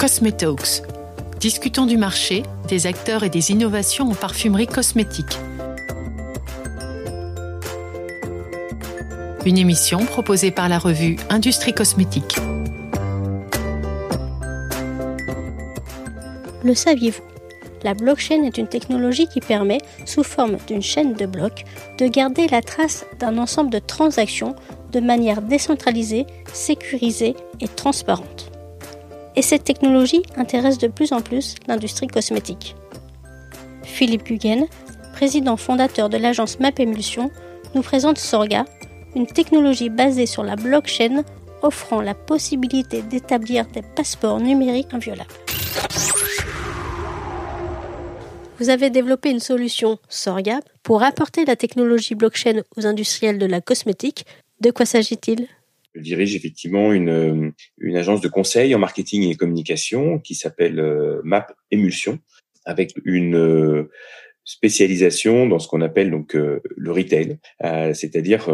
Cosmetalks. Discutons du marché, des acteurs et des innovations en parfumerie cosmétique. Une émission proposée par la revue Industrie Cosmétique. Le saviez-vous? La blockchain est une technologie qui permet, sous forme d'une chaîne de blocs, de garder la trace d'un ensemble de transactions de manière décentralisée, sécurisée et transparente. Et cette technologie intéresse de plus en plus l'industrie cosmétique. Philippe Guggen, président fondateur de l'agence MapEmulsion, nous présente Sorga, une technologie basée sur la blockchain offrant la possibilité d'établir des passeports numériques inviolables. Vous avez développé une solution Sorga pour apporter la technologie blockchain aux industriels de la cosmétique. De quoi s'agit-il? Je dirige effectivement une, une agence de conseil en marketing et communication qui s'appelle euh, Map Emulsion, avec une euh, spécialisation dans ce qu'on appelle donc euh, le retail, c'est-à-dire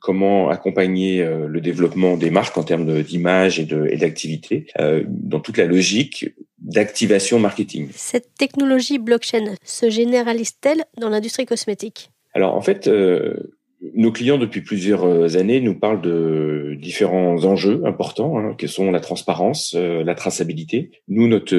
comment accompagner le développement des marques en termes d'image et d'activité dans toute la logique d'activation marketing. Cette technologie blockchain se généralise-t-elle dans l'industrie cosmétique? Alors en fait, euh, nos clients depuis plusieurs euh, années nous parlent de différents enjeux importants, hein, que sont la transparence, euh, la traçabilité. Nous, notre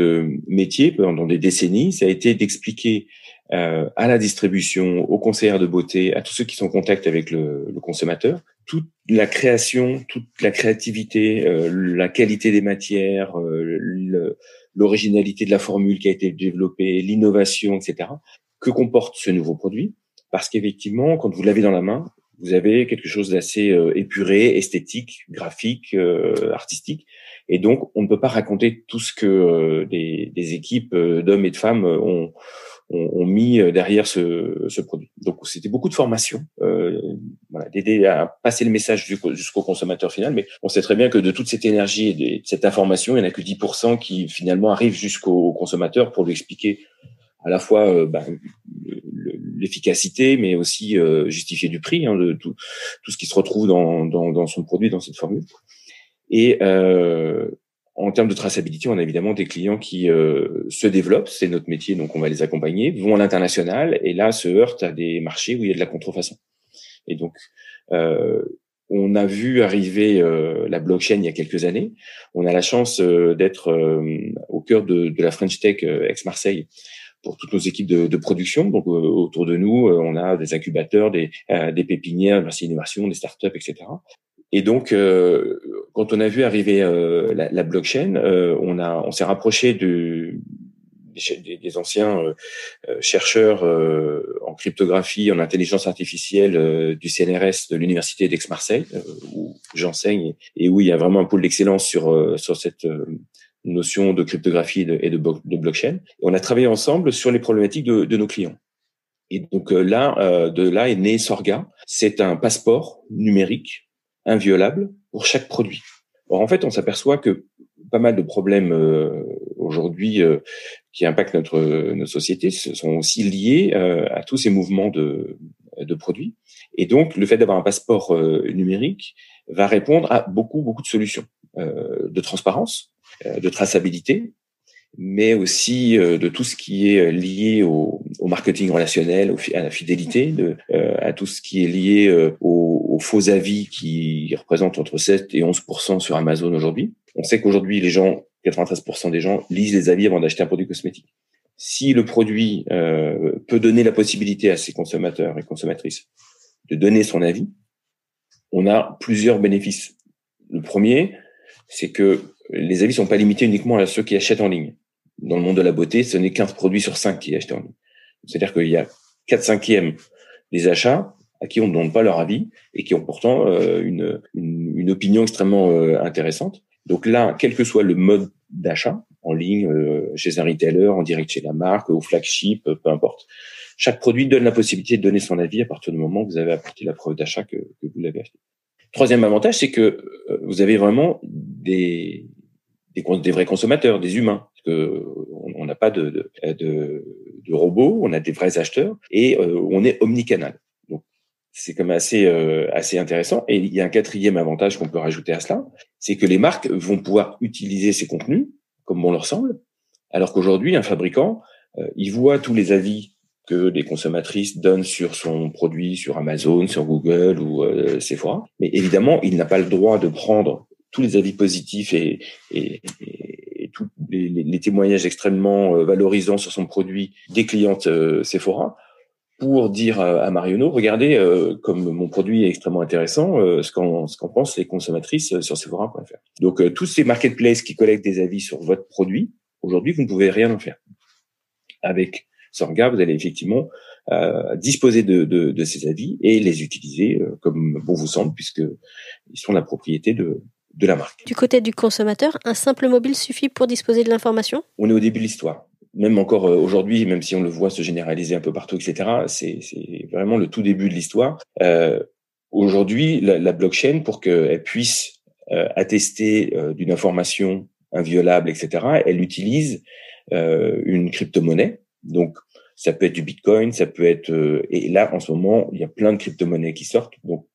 métier pendant des décennies, ça a été d'expliquer à la distribution, aux conseillers de beauté, à tous ceux qui sont en contact avec le, le consommateur, toute la création, toute la créativité, la qualité des matières, le, l'originalité de la formule qui a été développée, l'innovation, etc. Que comporte ce nouveau produit Parce qu'effectivement, quand vous l'avez dans la main, vous avez quelque chose d'assez euh, épuré, esthétique, graphique, euh, artistique. Et donc, on ne peut pas raconter tout ce que euh, des, des, équipes d'hommes et de femmes ont, ont, mis derrière ce, ce produit. Donc, c'était beaucoup de formation, voilà, d'aider à passer le message jusqu'au consommateur final. Mais on sait très bien que de toute cette énergie et de cette information, il n'y en a que 10% qui finalement arrivent jusqu'au consommateur pour lui expliquer à la fois bah, l'efficacité, mais aussi euh, justifier du prix, hein, de tout, tout ce qui se retrouve dans, dans, dans son produit, dans cette formule. Et euh, en termes de traçabilité, on a évidemment des clients qui euh, se développent, c'est notre métier, donc on va les accompagner, vont à l'international et là se heurtent à des marchés où il y a de la contrefaçon. Et donc, euh, on a vu arriver euh, la blockchain il y a quelques années. On a la chance euh, d'être au cœur de, de, la French Tech ex-Marseille pour toutes nos équipes de, de production. Donc euh, autour de nous, euh, on a des incubateurs, des, euh, des pépinières, des innovations, des startups, etc. Et donc, quand on a vu arriver la, la, blockchain, on a, on s'est rapproché de, des, des, anciens chercheurs en cryptographie, en intelligence artificielle du CNRS de l'université d'Aix-Marseille, où j'enseigne et où il y a vraiment un pôle d'excellence sur sur cette notion de cryptographie et de, blockchain. on a travaillé ensemble sur les problématiques de, nos clients. Et donc euh, là, euh, de là est né Sorga. C'est un passeport numérique inviolable pour chaque produit. Or, en fait, on s'aperçoit que pas mal de problèmes euh, aujourd'hui qui impactent notre, notre société sont aussi liés à tous ces mouvements de, produits. Et donc, le fait d'avoir un passeport numérique va répondre à beaucoup, beaucoup de solutions de transparence, de traçabilité, mais aussi euh, de tout ce qui est lié au, marketing relationnel, à la fidélité, euh, à tout ce qui est lié aux, faux avis qui représentent entre 7 et 11 sur Amazon aujourd'hui. On sait qu'aujourd'hui, les gens, 93% des gens lisent les avis avant d'acheter un produit cosmétique. Si le produit peut donner la possibilité à ses consommateurs et consommatrices de donner son avis, on a plusieurs bénéfices. Le premier, c'est que les avis sont pas limités uniquement à ceux qui achètent en ligne. Dans le monde de la beauté, ce n'est qu'un produit sur cinq qui acheté en ligne. C'est-à-dire qu'il y a 4 cinquièmes des achats à qui on ne donne pas leur avis et qui ont pourtant euh, une, une, opinion extrêmement euh, intéressante. Donc là, quel que soit le mode d'achat, en ligne, euh, chez un retailer, en direct chez la marque, au flagship, peu importe, chaque produit donne la possibilité de donner son avis à partir du moment où vous avez apporté la preuve d'achat que, que vous l'avez acheté. Troisième avantage, c'est que vous avez vraiment des, des, des vrais consommateurs, des humains. Parce que on n'a pas de, de, de, robots, on a des vrais acheteurs et euh, on est omnicanal. Donc c'est quand même assez euh, assez intéressant. Et il y a un quatrième avantage qu'on peut rajouter à cela, c'est que les marques vont pouvoir utiliser ces contenus comme bon leur semble, alors qu'aujourd'hui, un fabricant, il voit tous les avis que les consommatrices donnent sur son produit sur Amazon, sur Google ou Sephora. Mais évidemment, il n'a pas le droit de prendre tous les avis positifs et, tous les, témoignages extrêmement valorisants sur son produit des clientes Sephora pour dire à Marionneau, regardez, euh, comme mon produit est extrêmement intéressant, euh, ce qu'en ce pensent les consommatrices euh, sur Sephora.fr. Donc tous ces marketplaces qui collectent des avis sur votre produit, aujourd'hui vous ne pouvez rien en faire. Avec Sorga, vous allez effectivement disposer de, de, de, ces avis et les utiliser comme bon vous semble, puisque ils sont la propriété de, de la marque. Du côté du consommateur, un simple mobile suffit pour disposer de l'information? On est au début de l'histoire même encore euh, aujourd'hui, même si on le voit se généraliser un peu partout, etc., c'est vraiment le tout début de l'histoire. Euh, aujourd'hui, la, la, blockchain, pour qu'elle puisse euh, attester euh, d'une information inviolable, etc., elle utilise euh, une crypto-monnaie. Donc, ça peut être du Bitcoin, ça peut être... et là, en ce moment, il y a plein de crypto-monnaies qui sortent. Donc,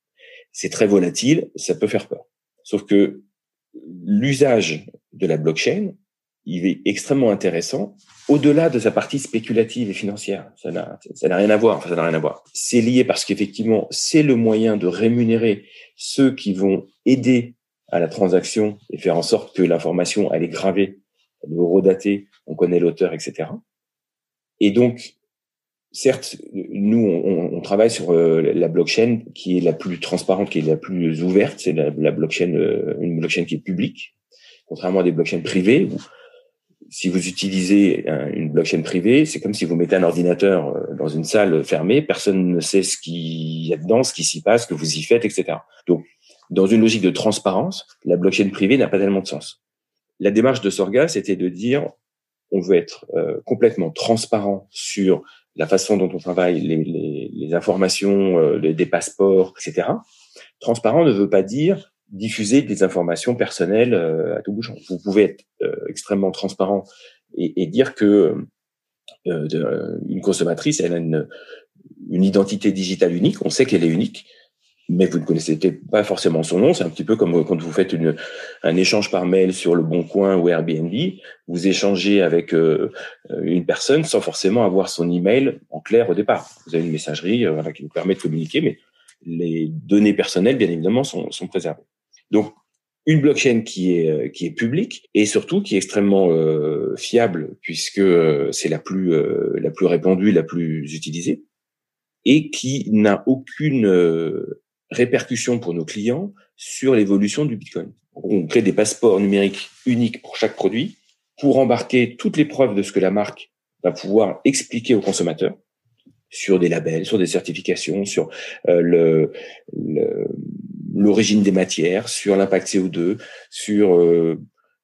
c'est très volatile, ça peut faire peur. Sauf que l'usage de la blockchain, il est extrêmement intéressant au-delà de sa partie spéculative et financière. Ça n'a, rien à voir. Ça n'a rien à voir. C'est lié parce qu'effectivement, c'est le moyen de rémunérer ceux qui vont aider à la transaction et faire en sorte que l'information, elle est gravée, elle est redatée, on connaît l'auteur, etc. Et donc, certes, nous, on, on travaille sur euh, la blockchain qui est la plus transparente, qui est la plus ouverte. C'est la, la blockchain, euh, une blockchain qui est publique, contrairement à des blockchains privées si vous utilisez une blockchain privée, c'est comme si vous mettez un ordinateur euh, dans une salle fermée, personne ne sait ce qu'il y a dedans, ce qui s'y passe, ce que vous y faites, etc. Donc, dans une logique de transparence, la blockchain privée n'a pas tellement de sens. La démarche de Sorga, c'était de dire, on veut être euh, complètement transparent sur la façon dont on travaille, les, les, les informations, euh, des passeports, etc. Transparent ne veut pas dire diffuser des informations personnelles euh, à tout bout Vous pouvez être extrêmement transparent et, et dire que une consommatrice, elle a une, une identité digitale unique. On sait qu'elle est unique, mais vous ne connaissez pas forcément son nom. C'est un petit peu comme quand vous faites une, un échange par mail sur le Bon Coin ou Airbnb. Vous échangez avec euh, une personne sans forcément avoir son email en clair au départ. Vous avez une messagerie euh, qui vous permet de communiquer, mais les données personnelles, bien évidemment, sont, sont préservées. Donc, une blockchain qui est euh, qui est publique et surtout qui est extrêmement euh, fiable puisque euh, c'est la plus la plus répandue, la plus utilisée et qui n'a aucune répercussion pour nos clients sur l'évolution du Bitcoin. On crée des passeports numériques uniques pour chaque produit pour embarquer toutes les preuves de ce que la marque va pouvoir expliquer aux consommateurs sur des labels, sur des certifications, sur le, le l'origine des matières, sur l'impact CO2, sur euh,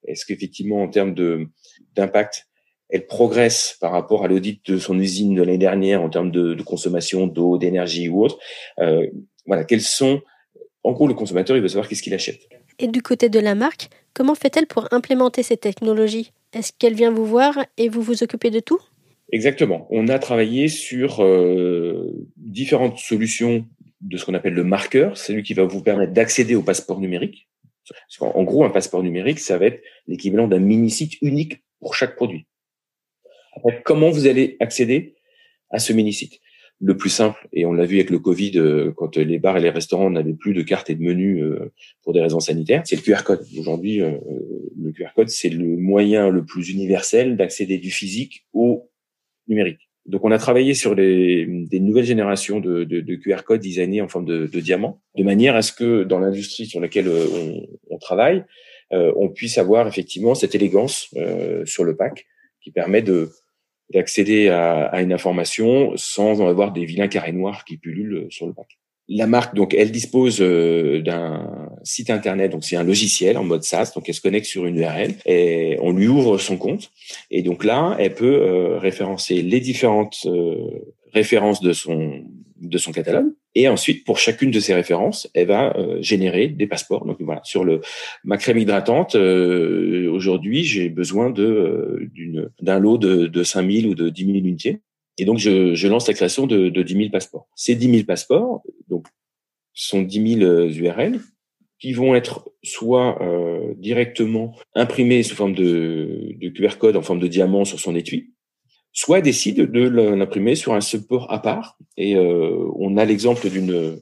est-ce qu'effectivement en termes de d'impact, elle progresse par rapport à l'audit de son usine de l'année dernière en termes de, de consommation d'eau, d'énergie ou autre. Euh, voilà, quels sont en gros le consommateur, il veut savoir qu'est-ce qu'il achète. Et du côté de la marque, comment fait-elle pour implémenter ces technologies? Est-ce qu'elle vient vous voir et vous vous occupez de tout? Exactement. On a travaillé sur euh, différentes solutions de ce qu'on appelle le marqueur, c'est lui qui va vous permettre d'accéder au passeport numérique. En gros, un passeport numérique, ça va être l'équivalent d'un mini-site unique pour chaque produit. Après, comment vous allez accéder à ce mini-site? Le plus simple, et on l'a vu avec le Covid, euh, quand les bars et les restaurants n'avaient plus de cartes et de menus euh, pour des raisons sanitaires, c'est le QR code. Aujourd'hui, euh, le QR code, c'est le moyen le plus universel d'accéder du physique au numérique. Donc, on a travaillé sur les, des nouvelles générations de, de, de QR codes designés en forme de, de, diamant, de manière à ce que dans l'industrie sur laquelle euh, on, on travaille, euh, on puisse avoir effectivement cette élégance euh, sur le pack qui permet de d'accéder à, à, une information sans en avoir des vilains carrés noirs qui pullulent sur le pack. La marque, donc, elle dispose euh, d'un site internet, donc c'est un logiciel en mode SaaS, donc elle se connecte sur une URL et on lui ouvre son compte. Et donc là, elle peut euh, référencer les différentes euh, références de son de son catalogue. Et ensuite, pour chacune de ces références, elle va générer des passeports. Donc voilà, sur le ma crème hydratante, aujourd'hui, j'ai besoin de d'une d'un lot de, de 5000 ou de 10 000 unités. Et donc, je, je, lance la création de, de 10 000 passeports. Ces 10 000 passeports, donc, sont 10 000 URL qui vont être soit euh, directement imprimés sous forme de, de, QR code en forme de diamant sur son étui, soit décide de l'imprimer sur un support à part. Et euh, on a l'exemple d'une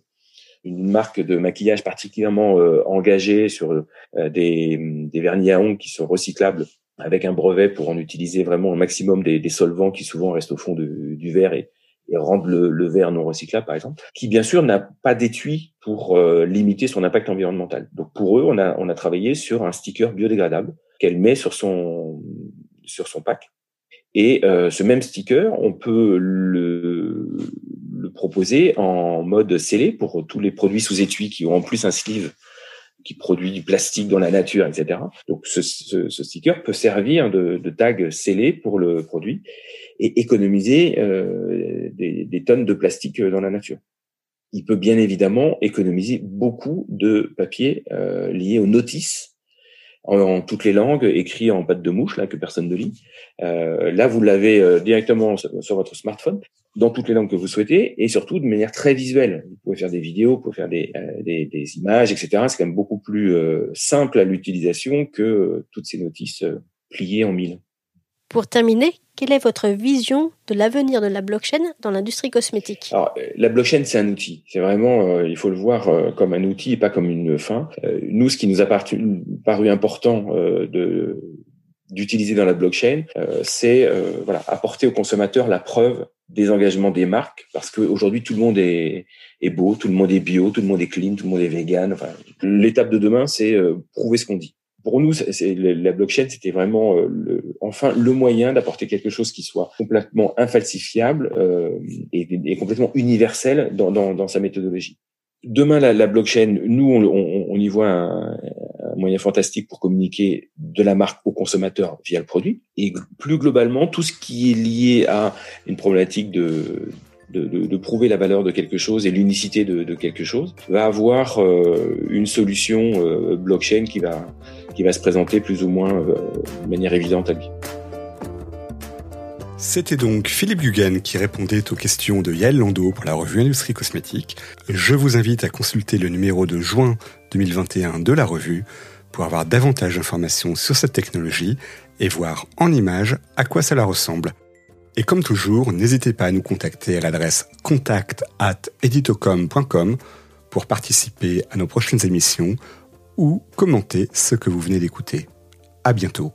une marque de maquillage particulièrement euh, engagée sur euh, des, des vernis à ongles qui sont recyclables avec un brevet pour en utiliser vraiment un maximum des, des solvants qui souvent restent au fond du verre et, et le, le, verre non recyclable, par exemple, qui bien sûr n'a pas d'étui pour euh, limiter son impact environnemental. Donc pour eux, on a, on a travaillé sur un sticker biodégradable qu'elle met sur son, sur son pack. Et euh, ce même sticker, on peut le, le proposer en mode scellé pour tous les produits sous étui qui ont en plus un sleeve qui produit du plastique dans la nature, etc. Donc ce, ce, ce sticker peut servir de, de, tag scellé pour le produit et économiser euh, des, des, tonnes de plastique dans la nature. Il peut bien évidemment économiser beaucoup de papier euh, lié aux notices en, toutes les langues, écrit en pâte de mouche là que personne ne lit. Euh, là, vous l'avez euh, directement sur, votre smartphone, dans toutes les langues que vous souhaitez, et surtout de manière très visuelle. Vous pouvez faire des vidéos, vous pouvez faire des, euh, des, des images, etc. C'est quand même beaucoup plus euh, simple à l'utilisation que toutes ces notices pliées en mille. Pour terminer, quelle est votre vision de l'avenir de la blockchain dans l'industrie cosmétique? Alors, la blockchain, c'est un outil. C'est vraiment, euh, il faut le voir euh, comme un outil et pas comme une fin. Euh, nous, ce qui nous a paru important d'utiliser dans la blockchain, c'est voilà apporter aux consommateurs la preuve des engagements des marques, parce qu'aujourd'hui tout le monde est, est beau, tout le monde est bio, tout le monde est clean, tout le monde est vegan. Enfin, l'étape de demain, c'est prouver ce qu'on dit pour nous, la blockchain, c'était vraiment euh, le, enfin le moyen d'apporter quelque chose qui soit complètement infalsifiable euh, et, et, complètement universel dans, dans, dans, sa méthodologie. Demain, la, la blockchain, nous, on, on, on y voit un, un, moyen fantastique pour communiquer de la marque au consommateur via le produit. Et plus globalement, tout ce qui est lié à une problématique de de, prouver la valeur de quelque chose et l'unicité de, quelque chose, va avoir euh, une solution euh, blockchain qui va, qui va se présenter plus ou moins euh, de manière évidente à lui. C'était donc Philippe Guggen qui répondait aux questions de Yael Lando pour la revue Industrie Cosmétique. Je vous invite à consulter le numéro de juin 2021 de la revue pour avoir davantage d'informations sur cette technologie et voir en images à quoi cela ressemble. Et comme toujours, n'hésitez pas à nous contacter à l'adresse contact at editocom.com pour participer à nos prochaines émissions ou commenter ce que vous venez d'écouter. À bientôt.